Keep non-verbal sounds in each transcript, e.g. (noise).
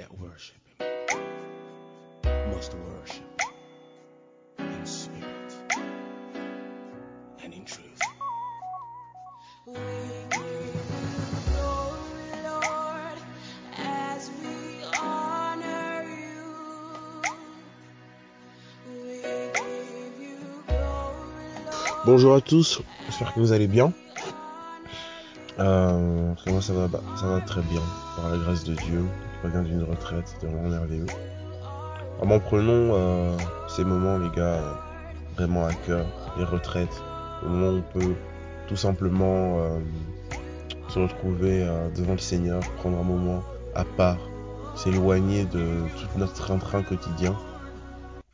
that worship him must worship in spirit and in truth. Bonjour à tous, j'espère que vous allez bien. Euh, moi ça va très bien, par la grâce de Dieu. Reviens d'une retraite, c'était vraiment merveilleux. Vraiment prenons euh, ces moments les gars, euh, vraiment à cœur, les retraites, au moment où on peut tout simplement euh, se retrouver devant le Seigneur, prendre un moment à part, s'éloigner de tout notre train-train quotidien,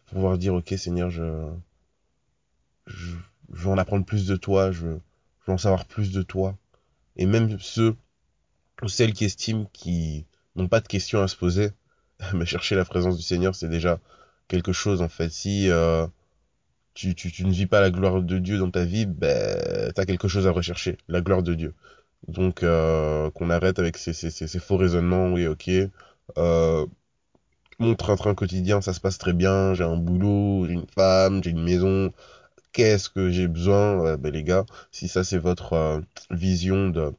pouvoir dire ok Seigneur je, je, je veux en apprendre plus de toi, je, je veux en savoir plus de toi. Et même ceux ou celles qui estiment qui n'ont pas de questions à se poser, (laughs) mais chercher la présence du Seigneur, c'est déjà quelque chose en fait. Si euh, tu, tu, tu ne vis pas la gloire de Dieu dans ta vie, ben, tu as quelque chose à rechercher, la gloire de Dieu. Donc euh, qu'on arrête avec ces, ces, ces, faux raisonnements, oui ok, euh, mon train-train quotidien, ça se passe très bien, j'ai un boulot, j'ai une femme, j'ai une maison, qu'est-ce que j'ai besoin? Ouais, ben les gars, si ça c'est votre euh, vision de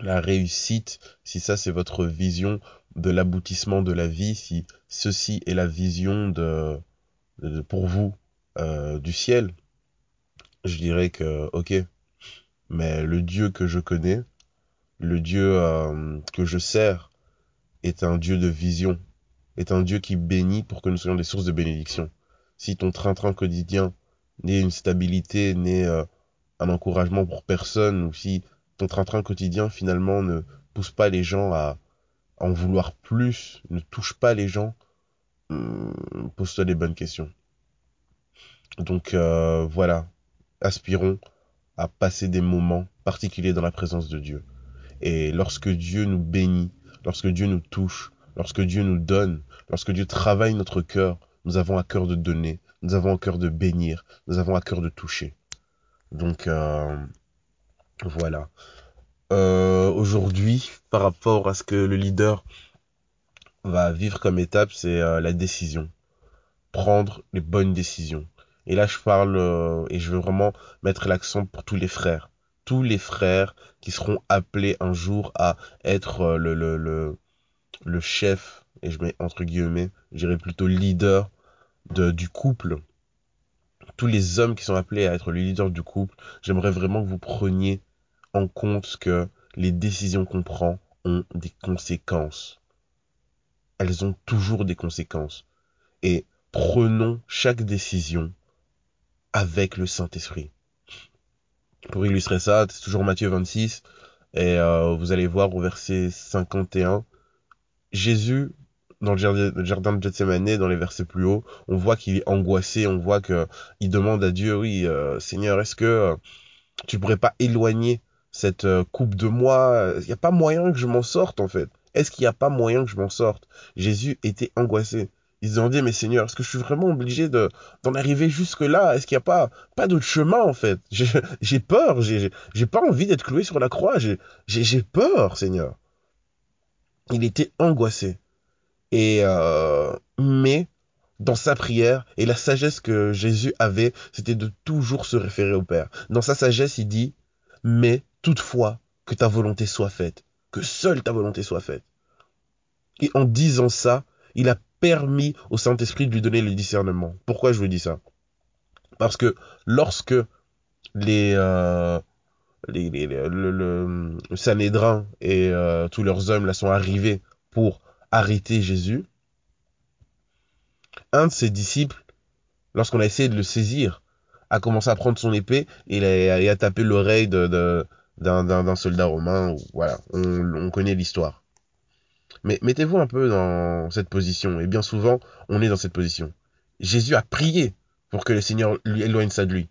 la réussite, si ça c'est votre vision de l'aboutissement de la vie, si ceci est la vision de, de- pour vous euh, du ciel, je dirais que ok, mais le Dieu que je connais, le Dieu euh, que je sers, est un Dieu de vision, est un Dieu qui bénit pour que nous soyons des sources de bénédiction. Si ton train-train quotidien n'est une stabilité, n'est euh, un encouragement pour personne, ou si ton train-train quotidien finalement ne pousse pas les gens à en vouloir plus, ne touche pas les gens, hum, pose-toi des bonnes questions. Donc euh, voilà, aspirons à passer des moments particuliers dans la présence de Dieu. Et lorsque Dieu nous bénit, lorsque Dieu nous touche, lorsque Dieu nous donne, lorsque Dieu travaille notre cœur, nous avons à cœur de donner, nous avons à cœur de bénir, nous avons à cœur de toucher. Donc euh, voilà. Euh, Aujourd'hui, par rapport à ce que le leader va vivre comme étape, c'est euh, la décision. Prendre les bonnes décisions. Et là, je parle euh, et je veux vraiment mettre l'accent pour tous les frères. Tous les frères qui seront appelés un jour à être euh, le, le, le, le chef, et je mets entre guillemets, je dirais plutôt leader de, du couple. Tous les hommes qui sont appelés à être le leader du couple, j'aimerais vraiment que vous preniez en compte que les décisions qu'on prend ont des conséquences. Elles ont toujours des conséquences. Et prenons chaque décision avec le Saint-Esprit. Pour illustrer ça, c'est toujours Matthieu 26, et euh, vous allez voir au verset 51, Jésus, dans le jardin, de Gethsemane, dans les versets plus hauts, on voit qu'il est angoissé, on voit que il demande à Dieu, oui, euh, Seigneur, est-ce que euh, tu pourrais pas éloigner cette euh, coupe de moi Il n'y a pas moyen que je m'en sorte, en fait. Est-ce qu'il n'y a pas moyen que je m'en sorte? Jésus était angoissé. Il se demandait, mais Seigneur, est-ce que je suis vraiment obligé de d'en arriver jusque-là? Est-ce qu'il n'y a pas pas d'autre chemin, en fait? (laughs) J'ai peur, j'ai pas envie d'être cloué sur la croix, j'ai peur, Seigneur. Il était angoissé. Et euh, mais dans sa prière et la sagesse que Jésus avait, c'était de toujours se référer au Père. Dans sa sagesse, il dit mais toutefois que ta volonté soit faite, que seule ta volonté soit faite. Et en disant ça, il a permis au Saint-Esprit de lui donner le discernement. Pourquoi je vous dis ça? Parce que lorsque les, euh, les, le, et euh, tous leurs hommes là sont arrivés pour arrêter Jésus, un de ses disciples, lorsqu'on a essayé de le saisir, a commencé à prendre son épée et, il a, tapé l'oreille de- d'un, soldat romain. Voilà, on, on connaît l'histoire. Mais mettez-vous un peu dans cette position, et bien souvent, on est dans cette position. Jésus a prié pour que le Seigneur lui éloigne ça de lui.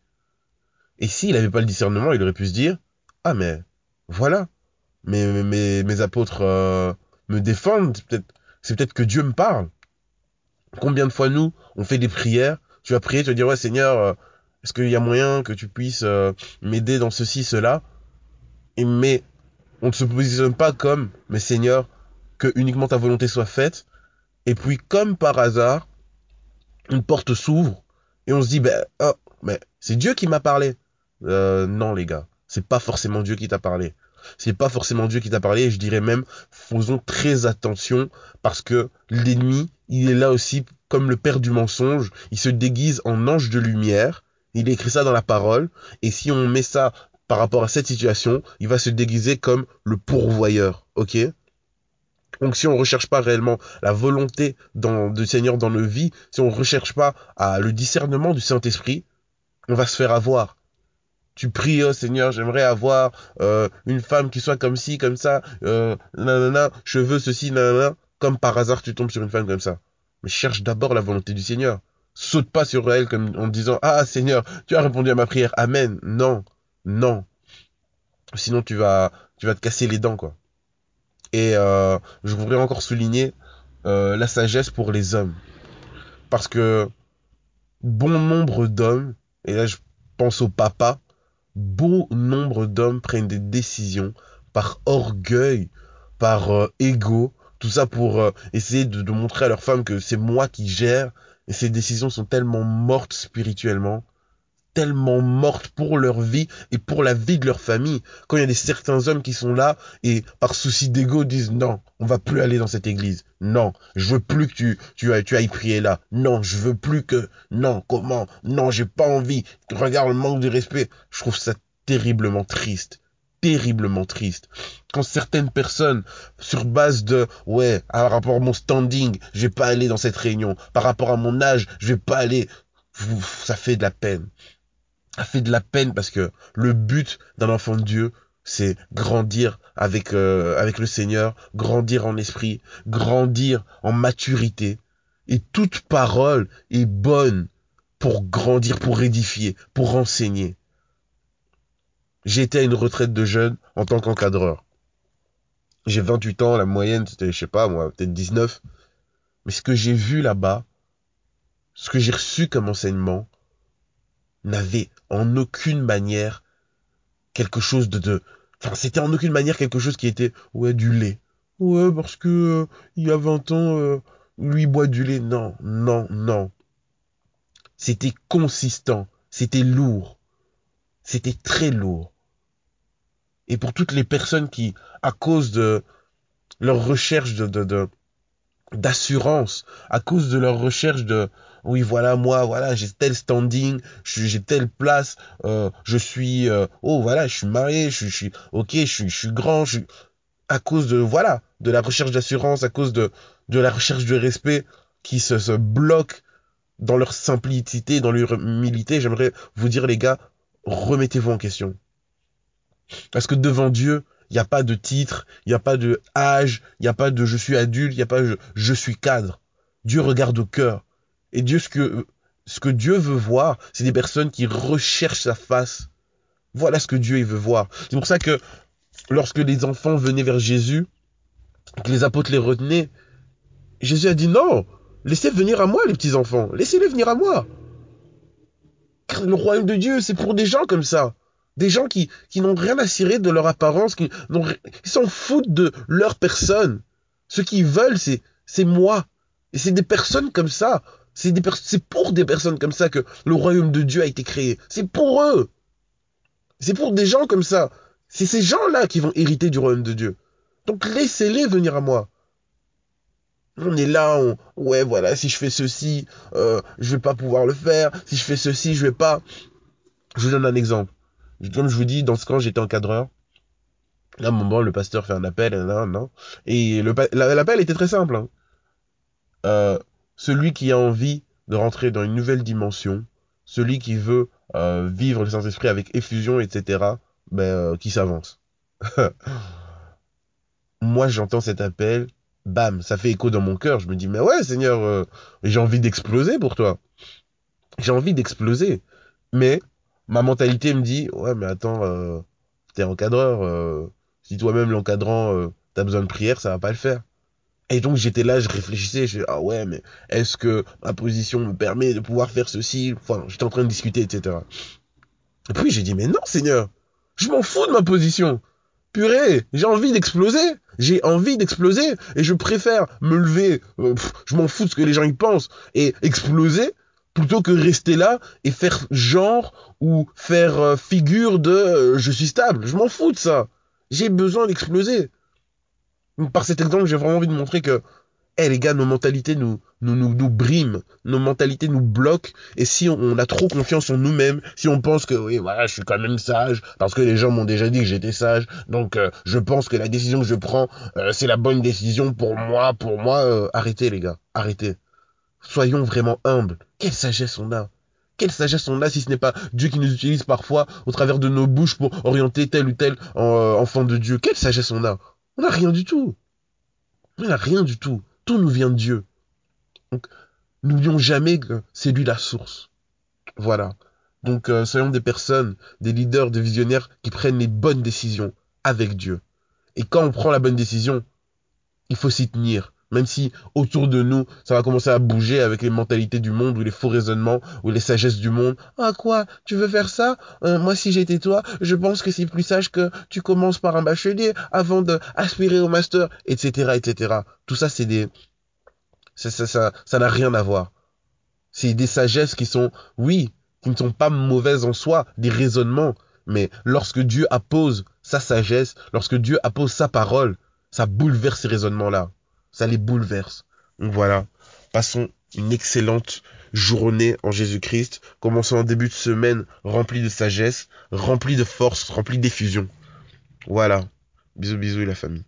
Et s'il n'avait pas le discernement, il aurait pu se dire, ah mais voilà, mes, mes, apôtres euh, me défendent, c'est peut-être, que Dieu me parle. Combien de fois nous, on fait des prières, tu vas prier, tu vas dire, ouais Seigneur, euh, est-ce qu'il y a moyen que tu puisses euh, m'aider dans ceci, cela? Mais on ne se positionne pas comme, mais Seigneur, que uniquement ta volonté soit faite, Et puis, comme par hasard, une porte s'ouvre et on se dit, ben, oh, mais c'est Dieu qui m'a parlé. Euh, non, les gars, c'est pas forcément Dieu qui t'a parlé. C'est pas forcément Dieu qui t'a parlé. Et je dirais même, faisons très attention parce que l'ennemi, il est là aussi comme le père du mensonge. Il se déguise en ange de lumière. Il écrit ça dans la parole. Et si on met ça par rapport à cette situation, il va se déguiser comme le pourvoyeur. Ok? Donc si on ne recherche pas réellement la volonté dans, du Seigneur dans nos vies, si on ne recherche pas à le discernement du Saint-Esprit, on va se faire avoir. Tu pries, oh Seigneur, j'aimerais avoir euh, une femme qui soit comme ci, comme ça, euh, nanana, je veux ceci, nanana. Comme par hasard, tu tombes sur une femme comme ça. Mais cherche d'abord la volonté du Seigneur. Saute pas sur elle comme en disant Ah Seigneur, tu as répondu à ma prière, Amen. Non, non. Sinon tu vas, tu vas te casser les dents, quoi. Et euh, je voudrais encore souligner euh, la sagesse pour les hommes. Parce que bon nombre d'hommes, et là je pense au papa, bon nombre d'hommes prennent des décisions par orgueil, par euh, ego, tout ça pour euh, essayer de, montrer à leur femme que c'est moi qui gère. Et ces décisions sont tellement mortes spirituellement tellement mortes pour leur vie et pour la vie de leur famille. Quand il y a des certains hommes qui sont là et par souci d'ego disent non, on va plus aller dans cette église. Non, je veux plus que tu, tu, tu ailles prier là. Non, je veux plus que, non, comment? Non, j'ai pas envie. Regarde le manque de respect. Je trouve ça terriblement triste terriblement triste. Quand certaines personnes, sur base de, ouais, par rapport à mon standing, je vais pas aller dans cette réunion. Par rapport à mon âge, je vais pas aller. Ça fait de la peine a fait de la peine parce que le but d'un enfant de Dieu, c'est grandir avec euh, avec le Seigneur, grandir en esprit, grandir en maturité. Et toute parole est bonne pour grandir, pour édifier, pour enseigner. J'étais à une retraite de jeunes en tant qu'encadreur. J'ai 28 ans, la moyenne c'était, je sais pas moi, peut-être 19. Mais ce que j'ai vu là-bas, ce que j'ai reçu comme enseignement, n'avait en aucune manière quelque chose de, de... enfin c'était en aucune manière quelque chose qui était ouais du lait. Ouais parce que euh, il y a 20 ans euh, lui boit du lait. Non non non. C'était consistant. C'était lourd. C'était très lourd. Et pour toutes les personnes qui à cause de leur recherche d'assurance à cause de leur recherche de oui voilà moi voilà j'ai tel standing j'ai telle place euh, je suis euh, oh voilà je suis marié je, suis ok je suis grand je suis à cause de voilà de la recherche d'assurance à cause de de la recherche de respect qui se, se bloque dans leur simplicité dans leur humilité j'aimerais vous dire les gars remettez-vous en question parce que devant Dieu il n'y a pas de titre, il n'y a pas de âge, il n'y a pas de je suis adulte, il n'y a pas de je, suis cadre. Dieu regarde au cœur. Et Dieu, ce que, ce que Dieu veut voir, c'est des personnes qui recherchent sa face. Voilà ce que Dieu il veut voir. C'est pour ça que lorsque les enfants venaient vers Jésus, que les apôtres les retenaient, Jésus a dit non, laissez venir à moi les petits enfants, laissez-les venir à moi. Car le royaume de Dieu, c'est pour des gens comme ça. Des gens qui, qui n'ont rien à cirer de leur apparence, qui s'en foutent de leur personne. Ce qu'ils veulent, c'est, c'est moi. Et c'est des personnes comme ça. C'est pour des personnes comme ça que le royaume de Dieu a été créé. C'est pour eux. C'est pour des gens comme ça. C'est ces gens-là qui vont hériter du royaume de Dieu. Donc laissez-les venir à moi. On est là, ouais, voilà, si je fais ceci, euh, je vais pas pouvoir le faire. Si je fais ceci, je vais pas. Je vous donne un exemple. Comme je vous dis, dans ce camp, j'étais encadreur. Là, un moment, le pasteur fait un appel, non. Et l'appel était très simple. Hein. Euh, celui qui a envie de rentrer dans une nouvelle dimension, celui qui veut euh, vivre le Saint-Esprit avec effusion, etc., ben, euh, qui s'avance. (laughs) Moi, j'entends cet appel, bam, ça fait écho dans mon cœur. Je me dis, mais ouais, Seigneur, j'ai envie d'exploser pour toi. J'ai envie d'exploser. Mais ma mentalité me dit ouais mais attends euh, t'es encadreur euh, si toi-même l'encadrant euh, t'as besoin de prière ça va pas le faire et donc j'étais là je réfléchissais je ah ouais mais est-ce que ma position me permet de pouvoir faire ceci? Enfin j'étais en train de discuter etc et puis j'ai dit mais non Seigneur je m'en fous de ma position purée, j'ai envie d'exploser. J'ai envie d'exploser et je préfère me lever, euh, je m'en fous de ce que les gens y pensent et exploser plutôt que rester là et faire genre ou faire euh, figure de euh, je suis stable. Je m'en fous de ça. J'ai besoin d'exploser. Par cet exemple, j'ai vraiment envie de montrer que eh les gars, nos mentalités nous, nous, nous, nous briment, nos mentalités nous bloquent, et si on, a trop confiance en nous-mêmes, si on pense que oui, voilà, je suis quand même sage, parce que les gens m'ont déjà dit que j'étais sage, donc euh, je pense que la décision que je prends, euh, c'est la bonne décision pour moi, pour moi, euh, arrêtez les gars, arrêtez. Soyons vraiment humbles. Quelle sagesse on a quelle sagesse on a si ce n'est pas Dieu qui nous utilise parfois au travers de nos bouches pour orienter tel ou tel enfant de Dieu Quelle sagesse on a On n'a rien du tout. On n'a rien du tout. Tout nous vient de Dieu. Donc, n'oublions jamais que c'est lui la source. Voilà. Donc, euh, soyons des personnes, des leaders, des visionnaires qui prennent les bonnes décisions avec Dieu. Et quand on prend la bonne décision, il faut s'y tenir. Même si autour de nous, ça va commencer à bouger avec les mentalités du monde ou les faux raisonnements ou les sagesses du monde. Ah quoi? Tu veux faire ça? Euh, Moi si j'étais toi, je pense que c'est plus sage que tu commences par un bachelier avant de aspirer au master, etc., etc. Tout ça c'est des, ça ça ça ça n'a rien à voir. C'est des sagesses qui sont, oui, qui ne sont pas mauvaises en soi, des raisonnements. Mais lorsque Dieu appose sa sagesse, lorsque Dieu appose sa parole, ça bouleverse ces raisonnements-là ça les bouleverse. Donc voilà, passons une excellente journée en Jésus-Christ. Commençons un début de semaine rempli de sagesse, rempli de force, rempli d'effusion. Voilà. Bisous bisous la famille.